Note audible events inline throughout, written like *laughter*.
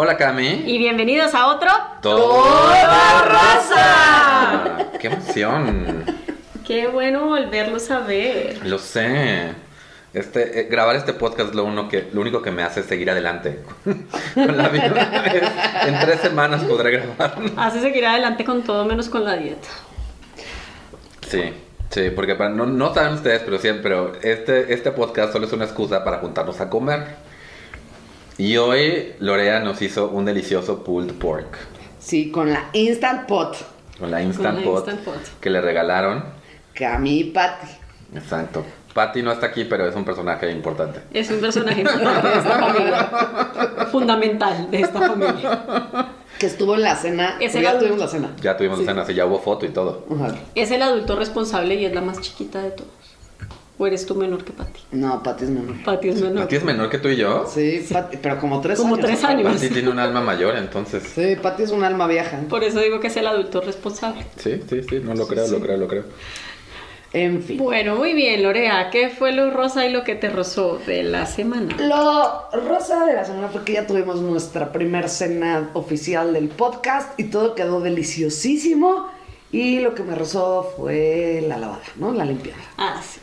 Hola Cami. Y bienvenidos a otro Toda Rosa. ¡Qué emoción! Qué bueno volverlos a ver. Lo sé. Este, eh, grabar este podcast es lo, uno que, lo único que me hace seguir adelante. *laughs* Con la vida. En tres semanas podré grabar. Hace seguir adelante con todo menos con la dieta. Sí, sí, porque para- no, no saben ustedes, pero siempre, pero este, este podcast solo es una excusa para juntarnos a comer. Y hoy Lorea nos hizo un delicioso pulled pork Sí, con la Instant Pot. con la Instant, la pot, Instant Pot. que le regalaron. Cami y Patty. Exacto. Patty no está aquí, pero es un personaje importante. Es un personaje importante de esta familia. Fundamental de esta familia. Que estuvo en la cena. Es ya adulto. tuvimos la cena. Ya tuvimos Sí. escena, así ya hubo foto y todo. Ajá. Es el adulto responsable y es la más chiquita de todos. ¿O eres tú menor que Patty? No, Patty es menor. Patty es menor. ¿Patty es menor que tú y yo? Sí, Patty, pero como tres Como años. tres aparte. años. Patty tiene un alma mayor, entonces. Sí, Patty es un alma vieja. Por eso digo que es el adulto responsable. Sí, sí, sí, no lo creo, sí. lo creo, lo creo. En fin. Bueno, muy bien, Lorea. ¿Qué fue lo rosa y lo que te rozó de la semana? Lo rosa de la semana fue que ya tuvimos nuestra primer cena oficial del podcast y todo quedó deliciosísimo. Y lo que me rozó fue la lavada, ¿no? La limpiada. Ah, sí.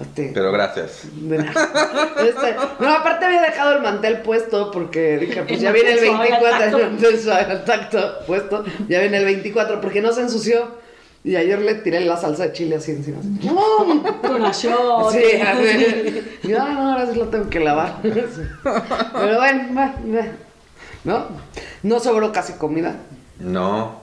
Este, Pero gracias. Este, no, aparte había dejado el mantel puesto porque dije, pues ya viene el mantel suave al 24, *laughs* el tacto. puesto, ya viene el 24 porque no se ensució. Y ayer le tiré la salsa de chile así encima. así, ¡Bum! Con la shot. Sí, así. Y, ah, no, ahora sí lo tengo que lavar. *laughs* Pero bueno, va, va. ¿no? No sobró casi comida, No.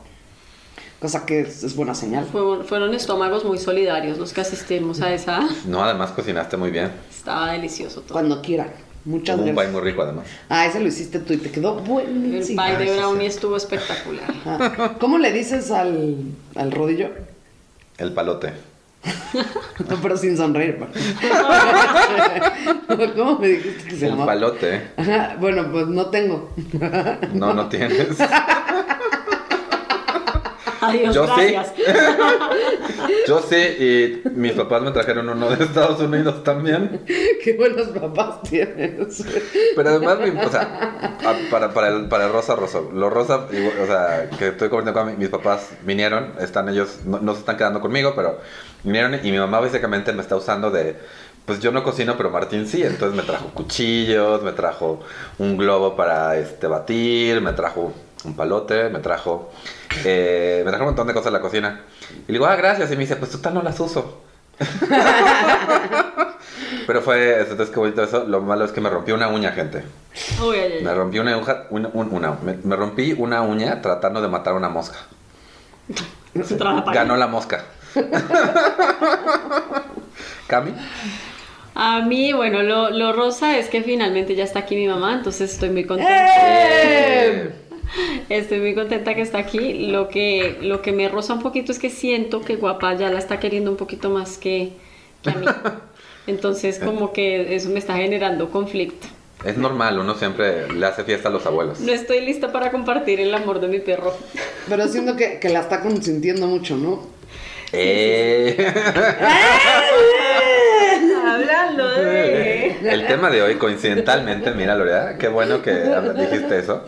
Cosa que es, es buena señal. Fueron, fueron estómagos muy solidarios los que asistimos a esa. No, además cocinaste muy bien. Estaba delicioso todo. Cuando quieran. Muchas Hubo un pie gracias. muy rico, además. Ah, ese lo hiciste tú y te quedó El buenísimo. pie de sí, brownie sí. estuvo espectacular. Ah, ¿Cómo le dices al, al rodillo? El palote. *laughs* No, pero sin sonreír. *laughs* ¿Cómo me dijiste que se El llamaba? palote. Ajá, bueno, pues no tengo. No, no tienes. *laughs* Adiós, Yo sí. gracias. *laughs* Yo sí, y mis papás me trajeron uno de Estados Unidos también. *laughs* Qué buenos papás tienes. Pero además, mi- o sea, a- para, para, el, para el rosa, rosa. Los rosa, igual, o sea, que estoy comiendo con mi- mis papás, vinieron, están ellos, no, no se están quedando conmigo, pero vinieron y mi mamá básicamente me está usando de, pues yo no cocino, pero Martín sí, entonces me trajo cuchillos, me trajo un globo para este, batir, me trajo un palote, me trajo, eh, me trajo un montón de cosas a la cocina. Y le digo, ah, gracias, y me dice, pues tú tal no las uso. *laughs* Pero fue, entonces qué bonito eso. Lo malo es que me rompí una uña, gente. Uy, ay, ay. Me rompí una uña, una, un- una- me, me rompí una uña tratando de matar una mosca. Se Ganó la mosca. *laughs* Cami. A mí, bueno, lo, lo rosa es que finalmente ya está aquí mi mamá, entonces estoy muy contenta. ¡Eh! Estoy muy contenta que está aquí. Lo que, lo que me roza un poquito es que siento que guapa ya la está queriendo un poquito más que, que a mí. *laughs* Entonces, como que eso me está generando conflicto. Es normal, uno siempre le hace fiesta a los abuelos. No estoy lista para compartir el amor de mi perro. Pero siento que, que la está consintiendo mucho, ¿no? Eh. *laughs* Hablando de... *laughs* El tema de hoy, coincidentalmente, mira Lorea, qué bueno que dijiste eso.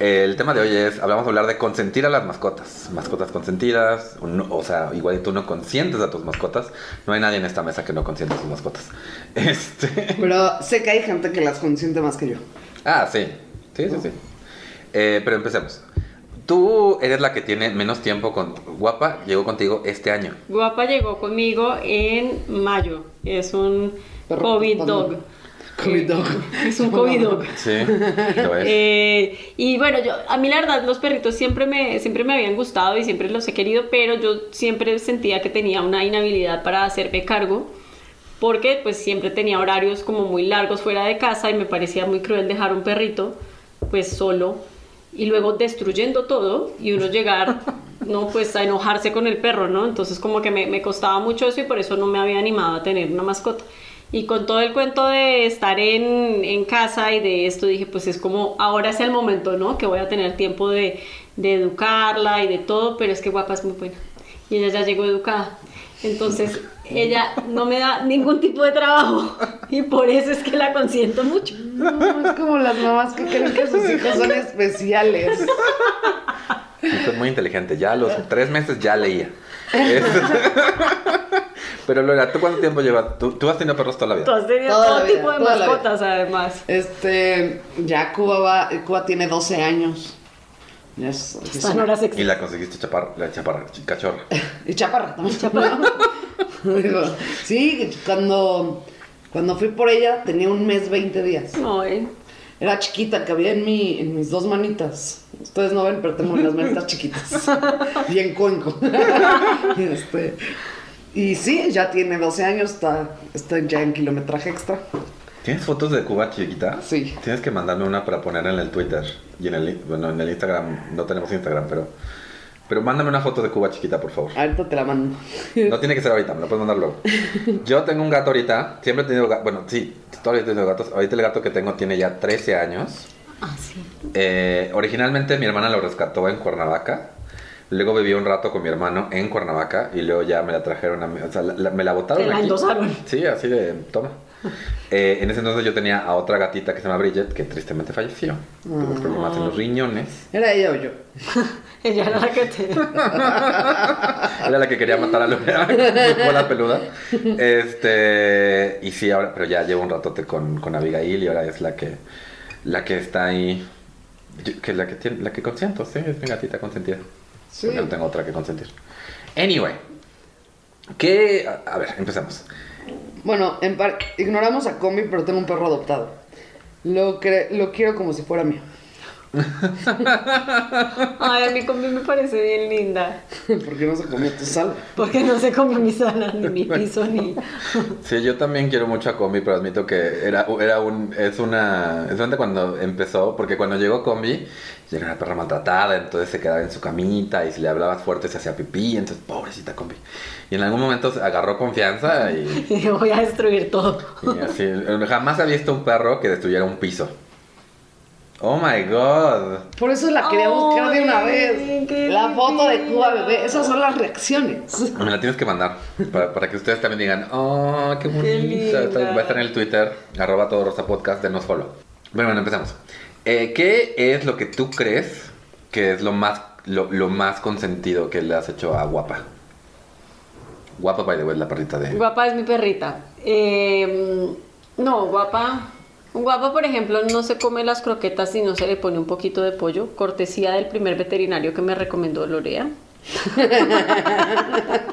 El tema de hoy es, hablamos de hablar de consentir a las mascotas. Mascotas consentidas, o no- o sea, igual y tú no consientes a tus mascotas. No hay nadie en esta mesa que no consiente a sus mascotas. *laughs* Este... Pero sé que hay gente que las consiente más que yo. Ah, sí. Sí, sí, sí. Eh, pero empecemos. Tú eres la que tiene menos tiempo con Guapa, llegó contigo este año. Guapa llegó conmigo en mayo. Es un Perro COVID dog. COVID dog. Es un COVID dog. *laughs* Sí, lo es. Eh, y bueno, yo, a mí la verdad los perritos siempre me, siempre me habían gustado y siempre los he querido, pero yo siempre sentía que tenía una inhabilidad para hacerme cargo, porque pues siempre tenía horarios como muy largos fuera de casa y me parecía muy cruel dejar un perrito pues solo y luego destruyendo todo y uno llegar, *laughs* no, pues a enojarse con el perro, ¿no? Entonces como que me, me costaba mucho eso y por eso no me había animado a tener una mascota. Y con todo el cuento de estar en, en casa y de esto, dije, pues es como, ahora es el momento, ¿no? Que voy a tener tiempo de, de educarla y de todo, pero es que guapa es muy buena. Y ella ya llegó educada. Entonces, ella no me da ningún tipo de trabajo *laughs* y por eso es que la consiento mucho. No, es como las mamás que creen que sus hijos son especiales. Usted es muy inteligente. Ya a los tres meses ya leía. *laughs* Pero Lola, ¿tú cuánto tiempo llevas? ¿Tú, tú has tenido perros toda la Tú vida? has tenido Toda todo vida, tipo de mascotas, además. Este, ya Cuba va, Cuba tiene 12 años. Ya es, Y la conseguiste chaparra, la chaparra, ch- cachorra. Y chaparra también. Chaparra. *laughs* Sí, cuando, cuando fui por ella tenía un mes 20 días. No, eh. Era chiquita, cabía en, mi, en mis dos manitas. Ustedes no ven, pero tengo las manitas chiquitas. *laughs* Bien cuenco. *laughs* este, y sí, ya tiene 12 años, está, está ya en kilometraje extra. ¿Tienes fotos de Cuba chiquita? Sí. Tienes que mandarme una para poner en el Twitter. Y en el, bueno, en el Instagram, no tenemos Instagram, pero... Pero mándame una foto de Cuba chiquita, por favor. Ahorita te la mando. No tiene que ser ahorita, me lo puedes mandar luego. *laughs* Yo tengo un gato ahorita, siempre he tenido gatos, bueno, sí, todavía he tenido gatos. Ahorita el gato que tengo tiene ya 13 años. Ah, sí. Eh, originalmente mi hermana lo rescató en Cuernavaca. Luego viví un rato con mi hermano en Cuernavaca y luego ya me la trajeron a mí. O sea, la- la- me la botaron. Te la aquí. endosaron. Sí, así de toma. Eh, en ese entonces yo tenía a otra gatita que se llama Bridget, que tristemente falleció. Tuvo problemas en los riñones. ¿Era ella o yo? *laughs* Ella era la que te. *laughs* Era la que quería matar a Lorena con cola peluda. Este. Y sí, ahora, pero ya llevo un ratote con, con Abigail y ahora es la que. La que está ahí. yo- Que la que tiene, la que consiento, sí, es mi gatita consentida. Sí. Porque no tengo otra que consentir. Anyway. ¿Qué? A, a ver, empecemos. Bueno, en par- ignoramos a Combi, pero tengo un perro adoptado. Lo, cre- lo quiero como si fuera mío. *laughs* Ay, a mí conmigo me parece bien linda. *laughs* Porque no se comió tu sal. Porque no se come mi sala, ni mi *laughs* piso, ni. Sí, yo también quiero mucho a Combi, pero admito que era, era un, es una, es donde cuando empezó, porque cuando llegó Combi, era una perra maltratada, entonces se quedaba en su camita y si le hablabas fuerte se hacía pipí, entonces pobrecita Combi. Y en algún momento se agarró confianza y, Y voy a destruir todo. y así, jamás había visto un perro que destruyera un piso. Oh my god. Por eso la quería buscar de una vez. La foto de Cuba bebé. Esas son las reacciones. Me la tienes que mandar para, para que ustedes también digan, oh, qué bonita. Va a estar en el Twitter, arroba todo rosa podcast, denos follow. Bueno, bueno, empezamos. Eh, ¿Qué es lo que tú crees que es lo más, lo, lo más consentido que le has hecho a Guapa? Guapa, by the way, es la perrita de... Guapa es mi perrita. Eh, no, guapa. Guapa, por ejemplo, no se come las croquetas si no se le pone un poquito de pollo. Cortesía del primer veterinario que me recomendó Lorea.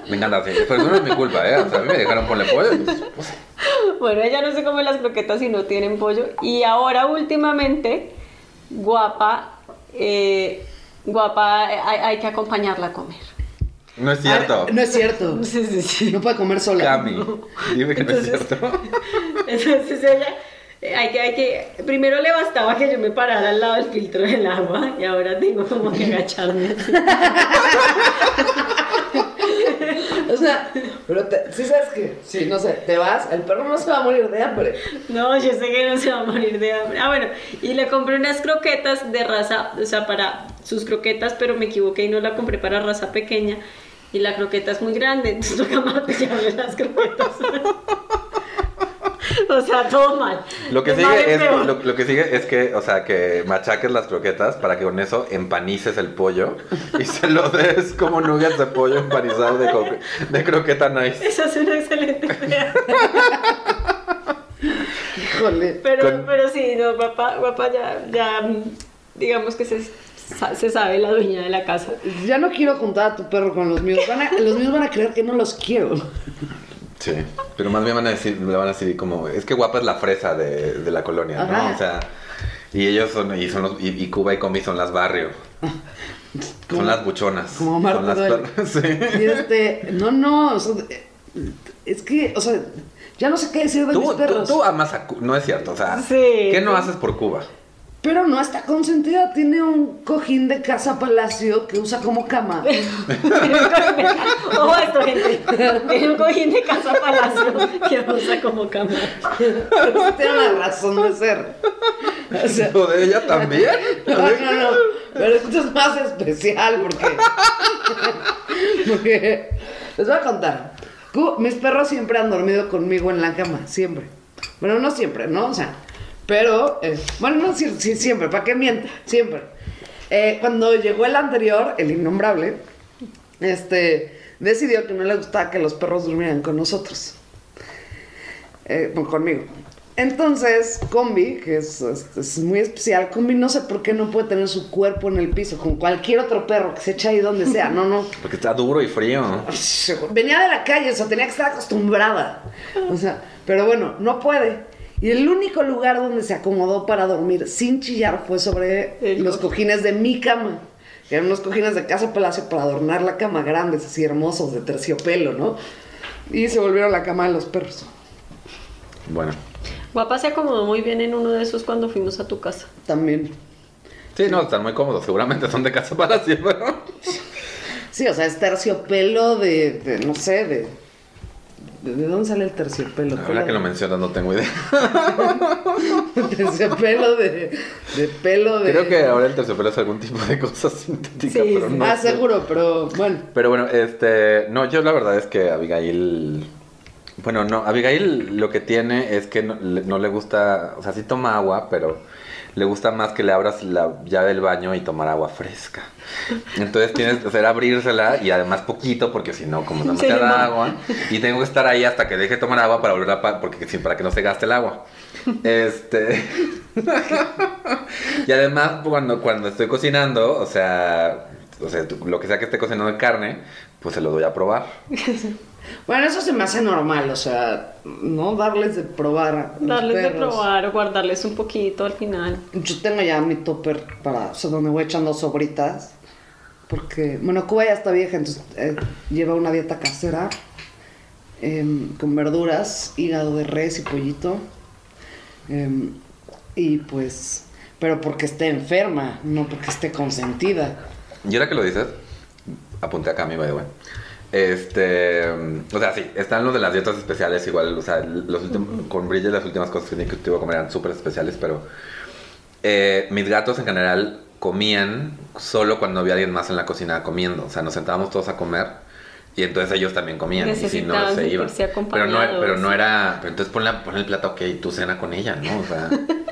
Me encanta, sí. Pero eso no es mi culpa, ¿eh? O sea, a mí me dejaron ponerle pollo. pues, pues, Bueno, ella no se come las croquetas si no tienen pollo. Y ahora últimamente, guapa, eh, guapa, hay, hay que acompañarla a comer. no es cierto. Ah, no es cierto. *laughs* Sí, sí, sí. No puede comer sola. Cami, dime que no es cierto. *laughs* Entonces ella, hay que, hay que, primero le bastaba que yo me parara al lado del filtro del agua y ahora tengo como que agacharme. *laughs* O sea, pero te, sí sabes que, sí, no sé, te vas, el perro no se va a morir de hambre. No, yo sé que no se va a morir de hambre. Ah, bueno, y le compré unas croquetas de raza, o sea, para sus croquetas, pero me equivoqué y no la compré para raza pequeña. Y la croqueta es muy grande, entonces toca martillarle las croquetas. *laughs* *laughs* o sea, todo mal. Lo que, sigue es, lo, lo que sigue es que, o sea, que machaques las croquetas para que con eso empanices el pollo y *laughs* se lo des como nuggets de pollo empanizado de, co- de croqueta nice. Esa es una excelente idea. *laughs* Híjole. Pero, Con- pero sí, no, papá, papá ya, ya, digamos que se, se sabe la dueña de la casa. Ya no quiero juntar a tu perro con los míos. Van a- los míos van a creer que no los quiero. Sí, pero más bien van a decir, le van a decir como, es que guapa es la fresa de, de la colonia, ¿no? Ajá. O sea, y ellos son, y son los, y, y Cuba y Combi son las barrio. *laughs* Como- son las buchonas. como son las *laughs* sí. Y este, no, no, o sea, es que, o sea, ya no sé qué decir de mis Tú, tú, perros. tú amas a Cuba, no es cierto, o sea, Sí. ¿qué no haces por Cuba? Pero no está consentida, tiene un cojín de casa palacio que usa como cama. *laughs* Ojo a esto, gente. Tiene un cojín de casa palacio que usa como cama. Eso *laughs* tiene una razón de ser. O sea, ¿Lo de ella también? *laughs* no, no, no. Pero esto es más especial porque. Porque. Les voy a contar. Mis perros siempre han dormido conmigo en la cama, siempre. Bueno, no siempre, ¿no? O sea, pero, eh, bueno, no sí, sí, siempre, ¿para qué miento? Siempre. Eh, cuando llegó el anterior, el innombrable, este, decidió que no le gustaba que los perros durmieran con nosotros. Eh, conmigo. Entonces, Combi, que es, es- es muy especial, Combi no sé por qué no puede tener su cuerpo en el piso, con cualquier otro perro que se echa ahí donde sea, no, no. *laughs* Porque está duro y frío. Venía de la calle, o sea, tenía que estar acostumbrada. O sea, pero bueno, no puede. Y el único lugar donde se acomodó para dormir sin chillar fue sobre El los co- cojines de mi cama. Que eran unos cojines de Casa Palacio para adornar la cama, grandes, así hermosos, de terciopelo, ¿no? Y se volvieron la cama de los perros. Bueno. Guapa se acomodó muy bien en uno de esos cuando fuimos a tu casa. También. Sí, no, están muy cómodos. Seguramente son de casa para siempre. ¿no? Sí, o sea, es terciopelo de, de, no sé, de... ¿De, de dónde sale el terciopelo? Ahora que lo mencionas no tengo idea. *laughs* terciopelo de, de pelo de... Creo que ahora el terciopelo es algún tipo de cosa *laughs* sintética, Sí, pero sí. no ah, sé. seguro, pero bueno. Pero bueno, este, no, yo la verdad es que Abigail, bueno, no, Abigail lo que tiene es que no le, no le gusta, o sea, sí toma agua, pero le gusta más que le abras la llave del baño y tomar agua fresca. Entonces tienes que hacer abrírsela y además poquito, porque si no, como demasiada ma- agua, y tengo que estar ahí hasta que deje de tomar agua para volver a, pa- porque sí, para que no se gaste el agua. Este. *laughs* y además, cuando, cuando estoy cocinando, o sea, o sea, lo que sea que esté cocinando de carne, pues se lo doy a probar. *laughs* Bueno, eso se me hace normal, o sea, no darles de probar. a los Darles de perros. probar o guardarles un poquito al final. Yo tengo ya mi topper para, o sea, donde voy echando sobritas. Porque, bueno, Cuba ya está vieja, entonces eh, lleva una dieta casera em, con verduras, hígado de res y pollito. Em, y pues, pero porque esté enferma, no porque esté consentida. Y ahora que lo dices, apunté acá a mi by the way. Este, o sea, sí, están los de las dietas especiales igual, o sea, los últimos, con Bridget las últimas cosas que tuve que comer eran súper especiales, pero eh, mis gatos en general comían solo cuando había alguien más en la cocina comiendo, o sea, nos sentábamos todos a comer y entonces ellos también comían y si no se iban. Pero no, pero no era, pero entonces ponle, ponle el plato, ok, tú cena con ella, ¿no? O sea, *laughs*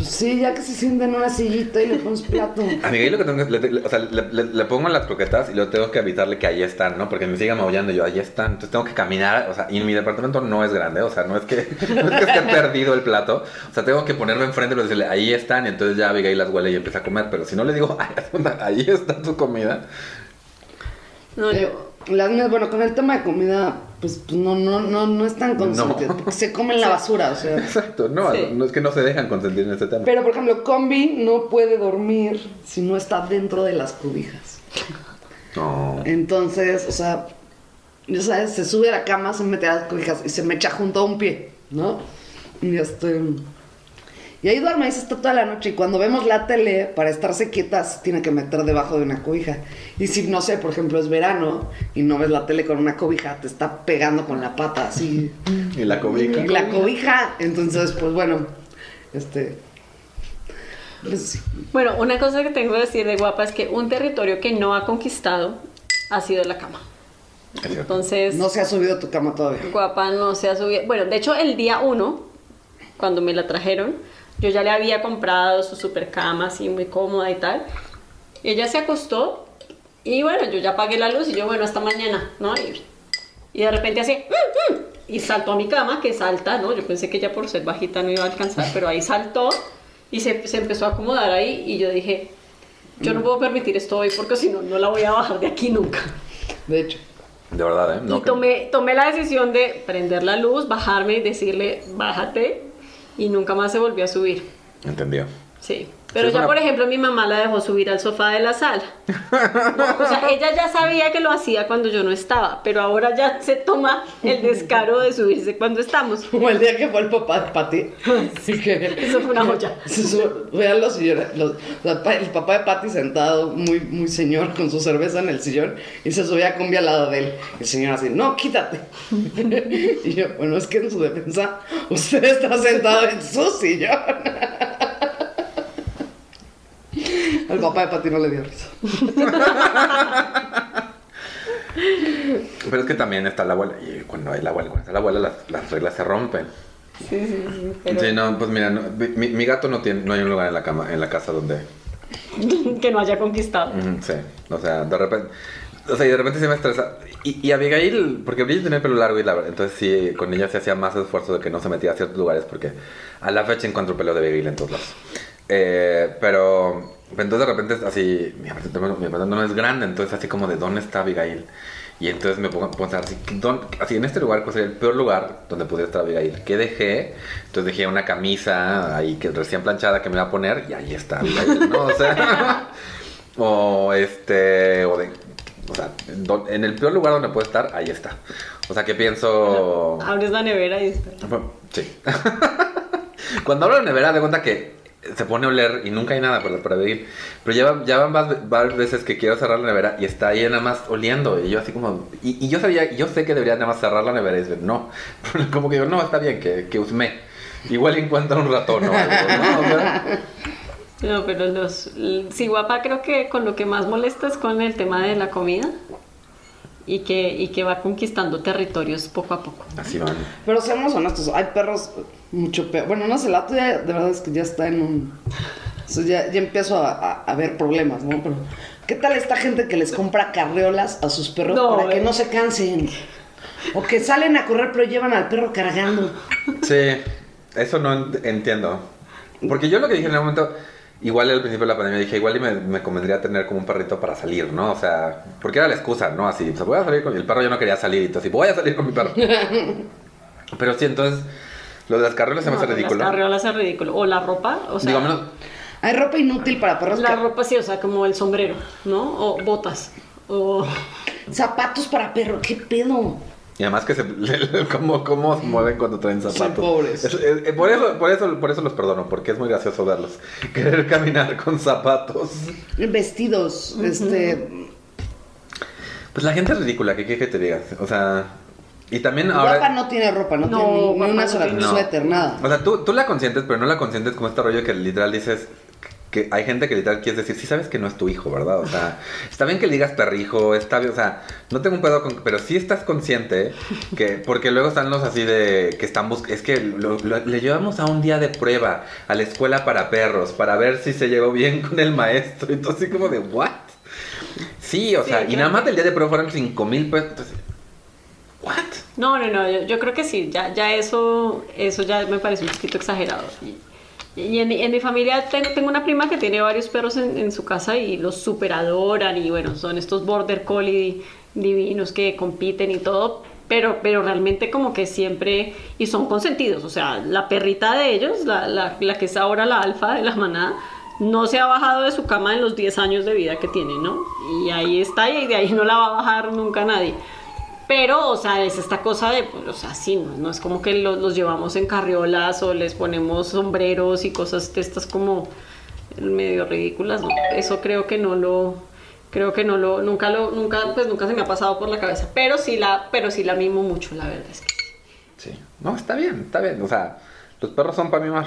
Pues sí, ya que se sienta en una sillita y le pones plato. *laughs* A Miguel lo que tengo que, le, le- o sea, le, le- le pongo las croquetas y luego tengo que avisarle que ahí están, ¿no? Porque me sigue maullando y yo, ahí están. Entonces tengo que caminar, o sea, y mi departamento no es grande, o sea, no es que, *laughs* no es que esté perdido el plato. O sea, tengo que ponerlo enfrente y decirle, ahí están, y entonces ya Abigail las huele y empieza a comer. Pero si no le digo, *laughs* ahí está tu comida. No, Eh, yo- las mías, bueno, con el tema de comida, pues, pues, no, no, no, no es tan consentido, No. porque se comen la basura, o sea. Exacto, no, Sí. no es que no se dejan consentir en este tema. Pero, por ejemplo, Combi no puede dormir si no está dentro de las cobijas. No. Entonces, o sea, ya sabes, se sube a la cama, se mete a las cobijas y se me echa junto a un pie, ¿no? Y este. Y ahí duerme, ahí se está toda la noche. Y cuando vemos la tele, para estarse quietas, se tiene que meter debajo de una cobija. Y si, no sé, por ejemplo, es verano y no ves la tele con una cobija, te está pegando con la pata así. Y la cobija. Y la cobija. Entonces, pues bueno, este. Pues, sí. Bueno, una cosa que tengo que decir de Guapa es que un territorio que no ha conquistado ha sido la cama. Entonces, no se ha subido a tu cama todavía. Guapa no se ha subido. Bueno, de hecho, el día uno, cuando me la trajeron, yo ya le había comprado su super cama, así muy cómoda y tal. Ella se acostó y bueno, yo ya apagué la luz y yo, bueno, hasta mañana, ¿no? Y, y de repente así, "Mm, mm", y saltó a mi cama, que salta, ¿no? Yo pensé que ella por ser bajita no iba a alcanzar, pero ahí saltó y se, se empezó a acomodar ahí y yo dije, yo no puedo permitir esto hoy porque si no, no la voy a bajar de aquí nunca. De hecho. De verdad, ¿eh? No, y tomé, tomé la decisión de prender la luz, bajarme y decirle, bájate, y nunca más se volvió a subir. Entendió. Sí. Pero ya, una- por ejemplo, mi mamá la dejó subir al sofá de la sala. No, o sea, ella ya sabía que lo hacía cuando yo no estaba, pero ahora ya se toma el descaro de subirse cuando estamos. Como el día que fue el papá de Patty. Así *laughs* que. Eso fue una joya. Vean los sillones. los- el papá de Patty sentado, muy, muy señor, con su cerveza en el sillón. Y se subía a combi al lado de él. El señor así, no, quítate. *laughs* y yo, bueno, es que en su defensa, usted está sentado en su sillón. Al papá de Patty no le dio risa. Pero es que también está la abuela. Y cuando hay la abuela, cuando está la abuela, las, las reglas se rompen. Sí, sí, sí. Pero Sí, no, pues mira, no, mi, mi gato no tiene, no hay un lugar en la cama, en la casa donde. *laughs* que no haya conquistado. Sí, o sea, de repente. O sea, y de repente se me estresa. Y, y Abigail, porque Abigail tenía el pelo largo y la entonces sí, con ella se hacía más esfuerzo de que no se metía a ciertos lugares porque a la fecha encuentro pelo de Abigail en todos lados. Eh, pero entonces de repente es así, mi apartamento, mi apartamento no es grande, entonces así como de dónde está Abigail. Y entonces me pongo a pensar así, ¿dónde- así en este lugar, pues sería el peor lugar donde pudiera estar Abigail. ¿Qué dejé? Entonces dejé una camisa ahí que recién planchada que me iba a poner y ahí está Abigail, ¿no? O sea, *laughs* o este, o de, o sea, en el peor lugar donde puede estar, ahí está. O sea, que pienso... Abres la nevera y está. Sí. *laughs* Cuando hablo de nevera, de cuenta que se pone a oler y nunca hay nada para, para. Pero ya, van- ya van varias veces que quiero cerrar la nevera y está ahí nada más oliendo. Y yo así como... Y, yo sabía, yo sé que debería nada más cerrar la nevera y decir, no. *laughs* Como que digo, no, está bien, que, que usme. Igual encuentra un ratón o algo, ¿no? *laughs* No, pero los. Sí, guapa, creo que con lo que más molesta es con el tema de la comida. Y que, y que va conquistando territorios poco a poco. así van. Pero seamos honestos, hay perros mucho peor. Bueno, no sé, el gato ya, de verdad es que ya está en un... ya, ya empiezo a, a- a ver problemas, ¿no? Pero, ¿qué tal esta gente que les compra carreolas a sus perros No, para que eh. no se cansen? O que salen a correr pero llevan al perro cargando. Sí, eso no ent- entiendo. Porque yo lo que dije en el momento, igual al principio de la pandemia dije, igual y me, me convendría tener como un perrito para salir, ¿no? O sea, porque era la excusa, ¿no? Así, o sea, voy a salir con el perro, yo no quería salir, y entonces voy a salir con mi perro. *laughs* Pero sí, entonces, lo de las carreras se me hace Las ridículo. carriolas es ridículo. O la ropa, o sea. Digo, menos, Hay ropa inútil para perros. La que- ropa sí, o sea, como el sombrero, ¿no? O botas. O. Zapatos para perro, ¿qué pedo? Y además que se, *laughs* cómo, cómo se mueven cuando traen Sí, zapatos. pobres. Es- es- por, eso, por, eso, por eso los perdono, porque es muy gracioso verlos. *laughs* Querer caminar con zapatos. Vestidos, este... Pues la gente es ridícula, ¿qué quieres que te digas? O sea, y también ahora... Guapa no tiene ropa, no, No, tiene ni- ni, una sola. No. suéter, nada. O sea, tú, tú la consientes, pero no la consientes como este rollo que literal dices que hay gente que literal quieres decir, sí sabes que no es tu hijo, ¿verdad? O sea, *laughs* está bien que le digas perrijo, está bien, o sea, no tengo un pedo con, pero sí estás consciente que, porque luego están los así de, que están buscando, es que lo- lo- le llevamos a un día de prueba a la escuela para perros, para ver si se llevó bien con el maestro, y todo así como de, ¿what? Sí, o Sí, sea, y nada más el día de prueba fueron 5 mil pesos, entonces, ¿what? No, no, no, yo, yo creo que sí, ya, ya eso, eso ya me parece un poquito exagerado. Y, y en, en mi familia tengo, tengo una prima que tiene varios perros en, en su casa y los super adoran y bueno, son estos border collie divinos que compiten y todo, pero, pero realmente como que siempre, y son consentidos, o sea, la perrita de ellos, la, la, la que es ahora la alfa de la manada, no se ha bajado de su cama en los 10 años de vida que tiene, ¿no? Y ahí está y de ahí no la va a bajar nunca nadie. Pero, o sea, es esta cosa de, pues, o sea, sí, no, no es como que los, los llevamos en carriolas o les ponemos sombreros y cosas de estas como medio ridículas, ¿no? Eso creo que no lo, creo que no lo, nunca lo, nunca, pues nunca se me ha pasado por la cabeza. Pero sí la, pero sí la mimo mucho, la verdad es que sí. Sí, no, está bien, está bien, o sea, los perros son para mimar.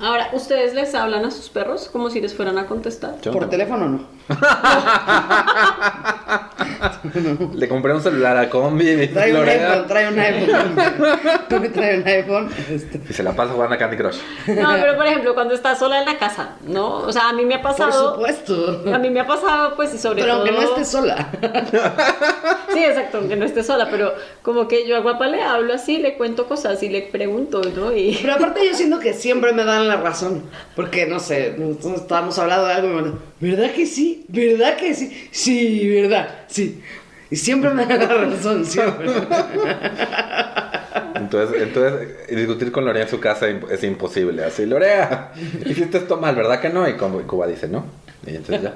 Ahora, ¿ustedes les hablan a sus perros como si les fueran a contestar? Yo Por no. teléfono no. *laughs* *laughs* Le compré un celular a Combi Trae un Lorea, iPhone, trae un iPhone. *laughs* *laughs* Tú me trae un iPhone. Este, y se la pasa jugando a Candy Crush. No, pero por ejemplo, cuando estás sola en la casa, ¿no? O sea, a mí me ha por pasado... supuesto. A mí me ha pasado, pues, y sobre Pero todo... aunque no estés sola. Sí, exacto, aunque no esté sola, pero como que yo a Guapa le hablo así, le cuento cosas y le pregunto, ¿no? Y *laughs* Pero aparte yo siento que siempre me dan la razón. Porque, no sé, nosotros estábamos hablando de algo y me mandan, ¿verdad que sí? ¿Verdad que sí? Sí, ¿verdad? Sí. Y siempre me dan la razón, *laughs* siempre. Entonces, entonces discutir con Lorea en su casa es imposible. Así, Lorea, hiciste esto mal, ¿verdad que no? Y como- y Cuba dice, no. Y entonces ya,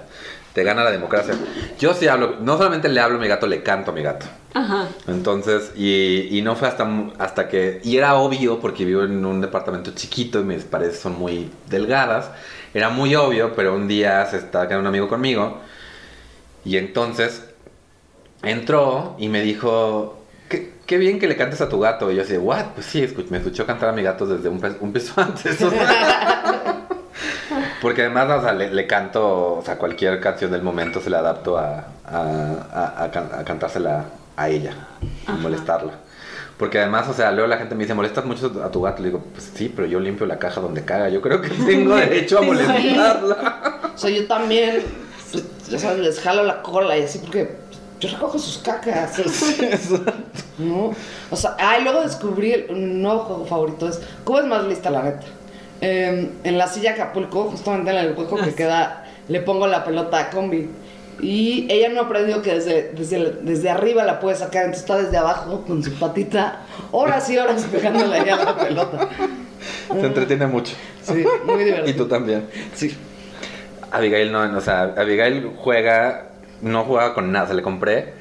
te gana la democracia. Yo sí hablo, no solamente le hablo a mi gato, le canto a mi gato. Ajá. Entonces, y, y no fue hasta, hasta que, y era obvio porque vivo en un departamento chiquito y mis paredes son muy delgadas, era muy obvio, pero un día se estaba quedando un amigo conmigo y entonces entró y me dijo, qué, qué bien que le cantes a tu gato. Y yo así, ¿what? Pues sí, escu- me escuchó cantar a mi gato desde un, un piso *laughs* antes. o *laughs* sea. Porque además, o sea, le, le canto, o sea, cualquier canción del momento se la adapto a, a, a- a can- a cantársela a ella, a molestarla. Porque además, o sea, luego la gente me dice, ¿molestas mucho a tu gato? Le digo, pues sí, pero yo limpio la caja donde caga. Yo creo que tengo *laughs* derecho a molestarla. O sea, yo también, pues, ya sabes, les jalo la cola y así porque yo recojo sus cacas. *laughs* ¿no? O sea, ah, y luego descubrí el- un nuevo juego favorito. Es, Cuba es más lista, la neta. Eh, en la silla Acapulco, justamente en el hueco que queda, le pongo la pelota a Combi. Y ella no aprendió que desde, desde, desde arriba la puede sacar, entonces está desde abajo con su patita, horas y horas pegándole ahí a la pelota. Se entretiene mucho. Sí, muy Y divertido. tú también. Sí. Abigail no, o sea, Abigail juega, no juega con nada, se le compré,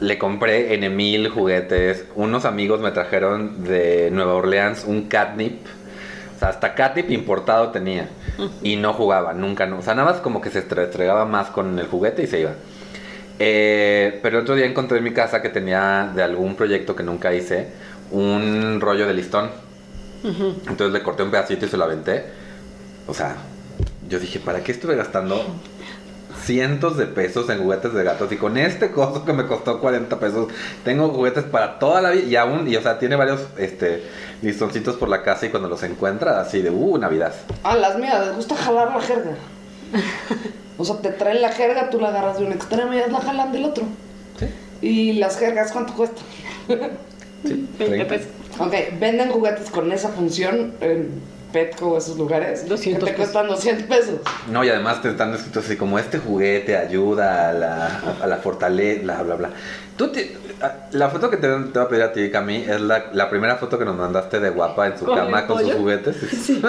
le compré en mil juguetes, unos amigos me trajeron de Nueva Orleans un catnip, sea, hasta catnip importado tenía, y no jugaba, nunca, no, o sea, nada más como que se estre- estregaba más con el juguete y se iba. Eh, pero el otro día encontré en mi casa que tenía de algún proyecto que nunca hice, un rollo de listón. Entonces le corté un pedacito y se lo aventé. O sea, yo dije, ¿para qué estuve gastando cientos de pesos en juguetes de gatos? Y con este costo que me costó 40 pesos, tengo juguetes para toda la vida. Y aún, y o sea, tiene varios este, listoncitos por la casa y cuando los encuentra, así de, uh, Navidad. Ah, las mías, les gusta jalar la jerga. O sea, te traen la jerga, tú la agarras de un extremo y ellas la jalan del otro. Sí, ¿Y las jergas cuánto cuestan? sí. *laughs* 20 30. pesos. Ok, venden juguetes con esa función en Petco o esos lugares. 200 que te pesos. cuestan 200 pesos. No, y además te están escritos así como este juguete ayuda a la, a la fortaleza, bla, bla, bla. Tú te- la foto que te, te voy a pedir a ti, Cami, es la, la primera foto que nos mandaste de guapa en su ¿Con cama con sus juguetes. *laughs*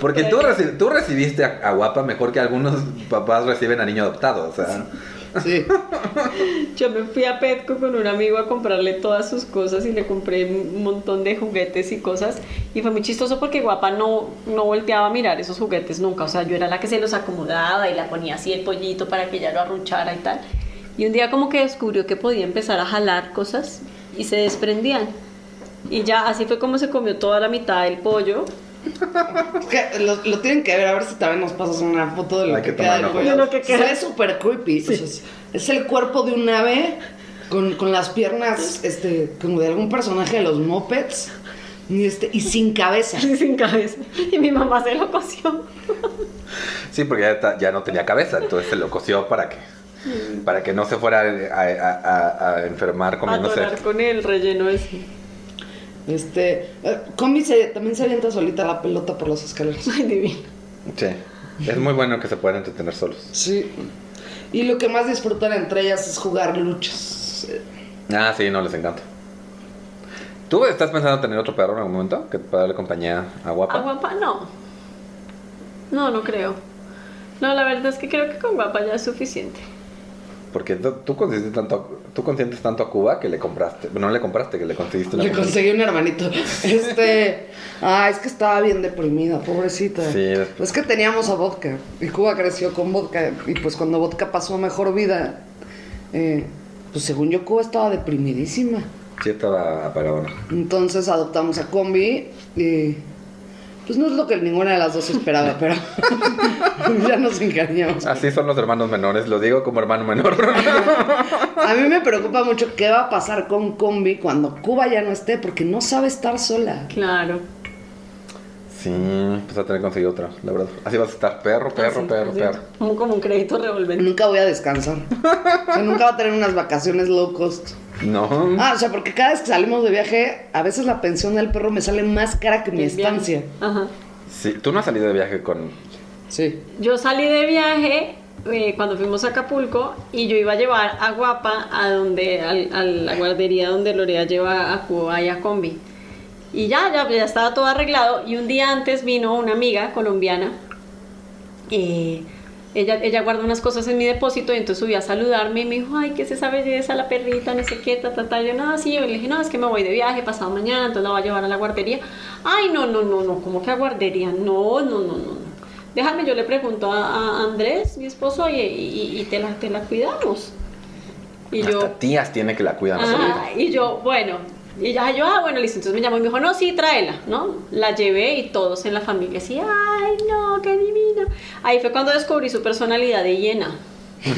Porque tú, reci- tú recibiste a, a guapa mejor que algunos papás reciben a niño adoptado, o sea. Sí. *laughs* Yo me fui a Petco con un amigo a comprarle todas sus cosas y le compré un montón de juguetes y cosas. Y fue muy chistoso porque Guapa no, no volteaba a mirar esos juguetes nunca. O sea, yo era la que se los acomodaba y la ponía así el pollito para que ella lo arrunchara y tal. Y un día como que descubrió que podía empezar a jalar cosas y se desprendían. Y ya así fue como se comió toda la mitad del pollo. Es que lo, lo tienen que ver, a ver si también nos pasas una foto de lo Hay que, que queda del cuello. que queda. Se ve súper creepy. o sea, es, es el cuerpo de un ave con, con las piernas este, como de algún personaje de los Muppets y, este, y sin cabeza. Así *laughs* sin cabeza. Y mi mamá se lo cosió. Sí, porque ya, ya no tenía cabeza, entonces se lo cosió para que, para que no se fuera a, a- a- a enfermar comiéndose. Atorar con el relleno ese. Este, eh, Combi se- también se avienta solita la pelota por las escaleras. Ay, divino. Sí, es muy bueno que se puedan entretener solos. Sí. Y lo que más disfrutan entre ellas es jugar luchas. Ah, sí, no, les encanta. ¿Tú estás pensando en tener otro perro en algún momento? Que para darle compañía a Guapa. ¿A guapa? No. No, no creo. No, la verdad es que creo que con guapa ya es suficiente. Porque tú, consientes tanto, tú consientes tanto a Cuba que le compraste. Bueno, no le compraste, que le conseguiste una Le mujer. conseguí un hermanito. *laughs* Este. Ah, es que estaba bien deprimida, pobrecita. Sí, es- Es que teníamos a vodka. Y Cuba creció con vodka. Y pues cuando vodka pasó a mejor vida, eh, pues según yo, Cuba estaba deprimidísima. Sí, estaba apagadona. Entonces adoptamos a Combi. Y. Pues no es lo que ninguna de las dos esperaba, pero. *laughs* ya nos encariñamos. Así son los hermanos menores, lo digo como hermano menor. *laughs* A mí me preocupa mucho qué va a pasar con Combi cuando Cuba ya no esté, porque no sabe estar sola. Claro. sí, pues a tener que conseguir otra, la verdad. Así vas a estar perro, perro, Así, perro, así, perro. Como, como un crédito revolvente. Nunca voy a descansar. O sea, nunca va a tener unas vacaciones low cost. No. Ah, o sea, porque cada vez que salimos de viaje, a veces la pensión del perro me sale más cara que mi estancia. Ajá. Sí, tú no has salido de viaje con. Sí. Yo salí de viaje eh, cuando fuimos a Acapulco y yo iba a llevar a Guapa a donde al- a la guardería donde Lorea lleva a Cuba y a Combi. Y ya, ya, ya estaba todo arreglado y un día antes vino una amiga colombiana y ella, ella guardó unas cosas en mi depósito y entonces subió a saludarme y me dijo, ay, ¿qué es esa belleza, la perrita, no sé qué, ta, ta, ta. Yo, no, sí, yo le dije, no, es que me voy de viaje pasado mañana, entonces la voy a llevar a la guardería. Ay, no, no, no, no, ¿cómo que a guardería? No, no, no, no. Déjame, yo le pregunto a, a Andrés, mi esposo, y, y- y te, la, te la cuidamos. Y yo, tías tiene que la cuidan. Ah, y yo, bueno, Y ya yo, ah, bueno, listo. Entonces me llamó y me dijo, no, sí, tráela, ¿no? La llevé y todos en la familia así, ay, no, qué divina. Ahí fue cuando descubrí su personalidad de hiena. *laughs*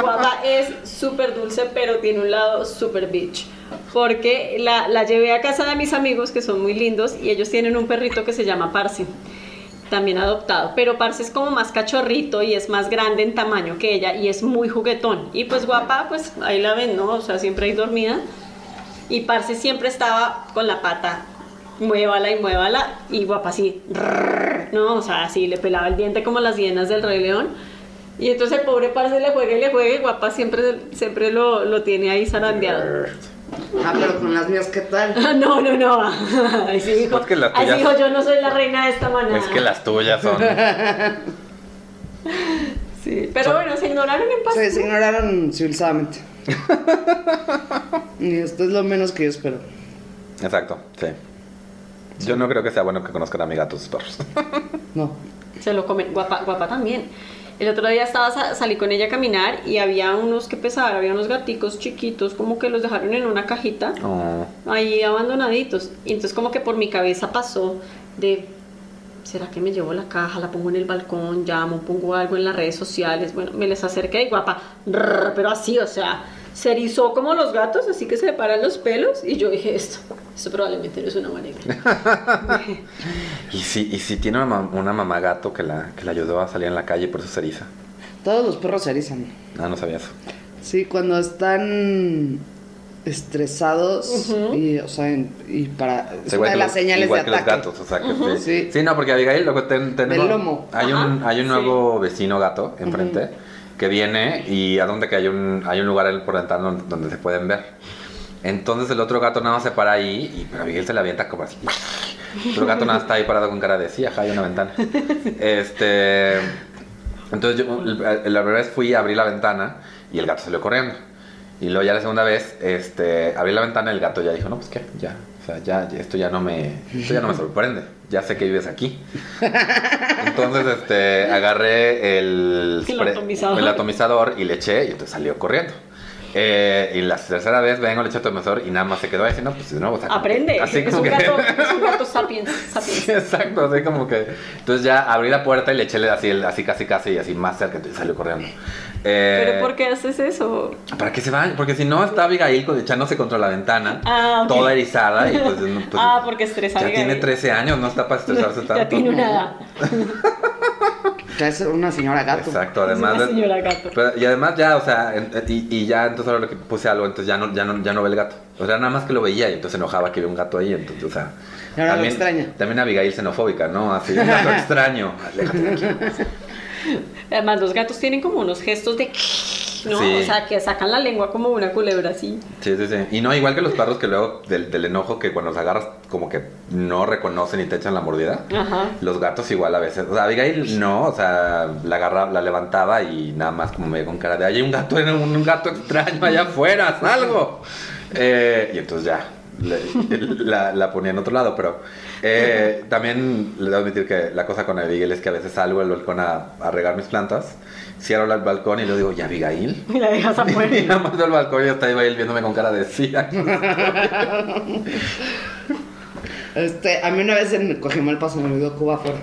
Guapa es súper dulce, pero tiene un lado súper bitch. Porque la, la llevé a casa de mis amigos, que son muy lindos, y ellos tienen un perrito que se llama Parsi también adoptado, pero Parce es como más cachorrito y es más grande en tamaño que ella y es muy juguetón. Y pues guapa, pues ahí la ven, ¿no? O sea, siempre ahí dormida. Y Parce siempre estaba con la pata, muévala y muévala, y guapa así, ¿no? O sea, así le pelaba el diente como las hienas del Rey León. Y entonces el pobre Parce le juega y le juega y guapa siempre, siempre lo, lo tiene ahí zarandeado. Ah, pero con las mías, ¿qué tal? *laughs* No, no, no. *laughs* Así dijo, Es que las así tuyas- dijo, yo no soy la reina de esta manera. Es que las tuyas son. *laughs* Sí, pero bueno, se ignoraron en paz. Sí, se ignoraron civilizadamente. *laughs* y esto es lo menos que yo espero. Exacto, sí. Yo no creo que sea bueno que conozcan a mi gato sus perros. *laughs* No. Se lo comen. Guapa, guapa también. El otro día estaba sa- salí con ella a caminar y había unos que pesaban, había unos gaticos chiquitos, como que los dejaron en una cajita, Oh. ahí abandonaditos. Y entonces como que por mi cabeza pasó de, ¿será que me llevo la caja, la pongo en el balcón, llamo, pongo algo en las redes sociales? Bueno, me les acerqué y guapa, rrr, pero así, o sea, se erizó como los gatos, así que se le paran los pelos y yo dije, esto, esto probablemente no es una buena idea. *laughs* Y si, y si tiene una, una mamá gato que la, que la ayudó a salir en la calle por eso se eriza. Todos los perros se erizan. Ah, no sabía eso. Sí, cuando están estresados y, o sea, en- y para... Es una de las los- señales igual de que los ataque. gatos, o sea, que sí. Sí. Sí, no, porque Abigail luego ten- tenemos- Del lomo. Hay un, Ajá, hay un sí. nuevo vecino gato enfrente que viene y a donde que hay un, hay un lugar en- por ventana donde, donde se pueden ver. Entonces el otro gato nada más se para ahí y Abigail se la avienta como así. El otro gato nada más está ahí parado con cara de sí, ajá, hay una ventana. Este. Entonces yo la la primera vez fui a abrir la ventana y el gato salió corriendo. Y luego ya la segunda vez, este, abrí la ventana y el gato ya dijo, no, pues qué, ya. O sea, ya, esto ya no me, esto ya no me sorprende. Ya sé que vives aquí. Entonces, este, agarré el, El atomizador. el atomizador y le eché y entonces salió corriendo. Eh, y la tercera vez vengo, le eché atomizador y nada más se quedó ahí, no, pues de nuevo. o sea, que- Aprende, Así es como un, que... gato, *laughs* es un gato sapiens, sapiens. Sí, exacto, así como que. Entonces ya abrí la puerta y le eché así, así casi casi y así más cerca y salió corriendo. Eh, ¿Pero por qué haces eso? Para que se vaya, porque si no está Abigail echándose contra la ventana, Ah, ok. toda erizada y pues. no, *laughs* pues, ah, porque estresa Ya Abigail. tiene 13 años, no está para estresarse tanto. *laughs* Ya tiene una edad. Ya es una señora gato. Exacto, Es además. una de- señora gato. pero- y además ya, o sea, en- y, y ya entonces ahora que puse algo, entonces ya no, ya no, ya no ve el gato. O sea, nada más que lo veía y entonces se enojaba que había un gato ahí, entonces, o sea. Y ahora lo extraña. También Abigail xenofóbica, ¿no? Así, un gato *laughs* extraño. Aléjate de aquí. *laughs* Además, los gatos tienen como unos gestos de... ¿no? Sí. O sea, que sacan la lengua como una culebra así. Sí, sí, sí. Y no, igual que los perros que luego del, del enojo que cuando los agarras como que no reconocen y te echan la mordida. Ajá. Los gatos igual a veces. O sea, Abigail no, o sea, la agarra, la levantaba y nada más como me con cara de, "Ay, hay un gato, un, un gato extraño allá afuera, salgo. Eh, y entonces ya, le- *laughs* la, la ponía en otro lado, pero eh, también le debo admitir que la cosa con Abigail es que a veces salgo al balcón a, a regar mis plantas, cierro el balcón y le digo, ¿y Abigail? *laughs* Y la dejas *laughs* Y afuera. nada más del balcón y está Abigail viéndome con cara de sí. Este, a mí una vez en Cojimalpa se me olvidó Cuba afuera.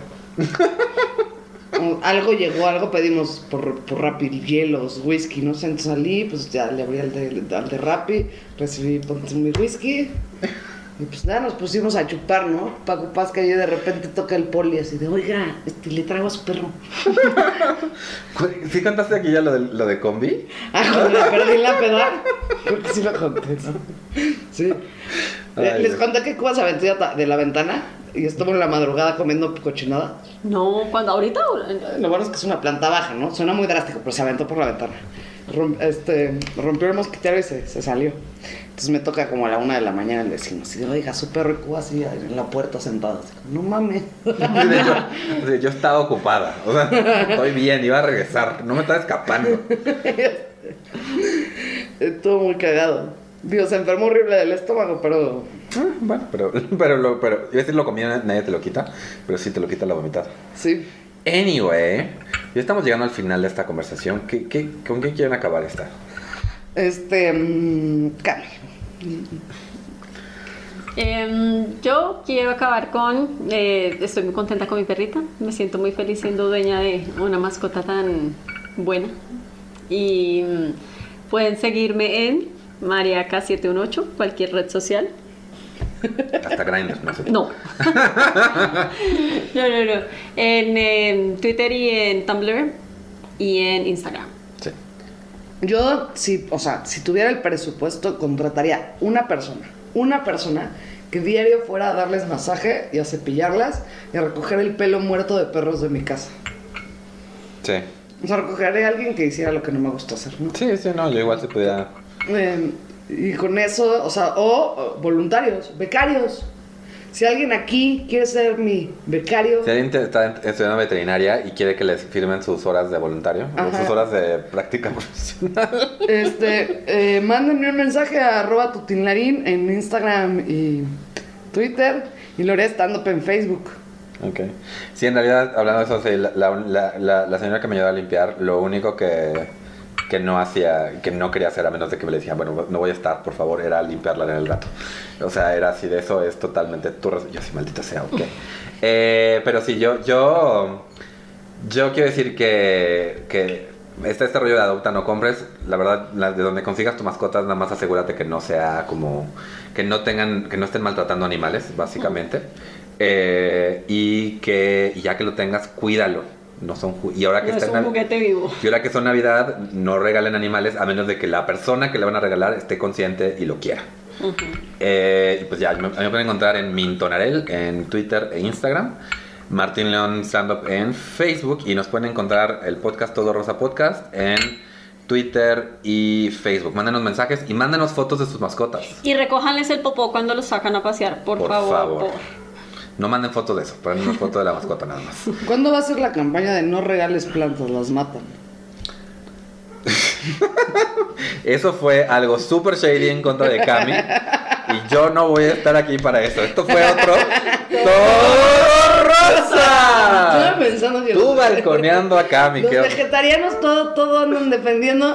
Algo llegó, algo pedimos por, por Rappi, hielos, whisky, no sé, entonces salí, pues ya le abrí al de, al de Rappi, recibí ponte mi whisky, y pues nada, nos pusimos a chupar, ¿no? Paco Pasca y de repente toca el poli así de, oiga, este, le traigo a su perro. *laughs* ¿Sí contaste aquí ya lo de, lo de combi? Ah, cuando le perdí la peda. Creo que sí lo conté, ¿no? Sí. Ay, Les Dios. conté que Cuba se aventó de la ventana y estuvo en la madrugada comiendo cochinada. No, cuando ahorita... o- Lo bueno es que es una planta baja, ¿no? Suena muy drástico, pero se aventó por la ventana. Rom- este, rompió el mosquitero y se, se salió. Entonces me toca como a la una de la mañana el vecino. Así de, oiga, su perro y Cuba así en la puerta sentado. Así, no mames. De hecho, o sea, yo estaba ocupada. O sea, estoy bien, iba a regresar. No me estaba escapando. *laughs* Estuvo muy cagado. Dios, se enfermó horrible del estómago, pero Ah, bueno, pero, *laughs* pero, lo, pero, a decir lo comía, nadie te lo quita. Pero sí te lo quita la vomitada. sí. Anyway, ya estamos llegando al final de esta conversación. ¿Qué, qué, ¿Con qué quieren acabar esta? Este, mm, Cami, Em, yo quiero acabar con, eh, estoy muy contenta con mi perrita, me siento muy feliz siendo dueña de una mascota tan buena. Y mm, pueden seguirme en Mariaca718, cualquier red social. Hasta Grindr, no sé. No. *laughs* no, no, no. En, Twitter y en Tumblr y en Instagram. Sí. Yo, si, o sea, si tuviera el presupuesto, contrataría una persona, una persona que diario fuera a darles masaje y a cepillarlas y a recoger el pelo muerto de perros de mi casa. Sí. O sea, recogería a alguien que hiciera lo que no me gusta hacer, ¿no? Sí, sí, no, yo igual se podía. Eh, y con eso, o sea, o, voluntarios, becarios. Si alguien aquí quiere ser mi becario, Si alguien te- está estudiando veterinaria y quiere que les firmen sus horas de voluntario, o sus horas de práctica *laughs* profesional. este, eh, mándenme un mensaje a arroba tutinlarín en Instagram y Twitter y lo haré stand-up en Facebook. Ok. Sí, en realidad, hablando de eso, sí, la, la- la- la- la señora que me ayudó a limpiar, lo único que, que no hacía, que no quería hacer, a menos de que me le decía, bueno, no voy a estar, por favor, era limpiarla en el gato. O sea, era así de eso, es totalmente tu Yo sí, maldita sea, ok. Eh, pero sí, yo, yo, yo quiero decir que, que está este rollo de adopta, no compres. La verdad, la- de donde consigas tu mascotas, nada más asegúrate que no sea como, que no tengan, que no estén maltratando animales, básicamente. Eh, y que ya que lo tengas, cuídalo. No son y ahora que No es está un juguete vivo. y ahora que son Navidad, no regalen animales a menos de que la persona que le van a regalar esté consciente y lo quiera. Ujú. Eh, y pues ya, me, a mí me pueden encontrar en Mintonarel, en Twitter e Instagram. Martín León Stand Up en Facebook. Y nos pueden encontrar el podcast Todo Rosa Podcast en Twitter y Facebook. Mándenos mensajes y mándenos fotos de sus mascotas. Y recójanles el popó cuando los sacan a pasear, por, Por favor. favor. por- No manden fotos de eso, pongan una foto de la mascota nada más. *laughs* ¿Cuándo va a ser la campaña de no regales plantas, las matan? Eso fue algo súper shady en contra de Cami. Y yo no voy a estar aquí para eso. Esto fue otro. ¡Todo Estaba rosa! pensando que Tú balconeando a Cami. Los vegetarianos todo, todo andan defendiendo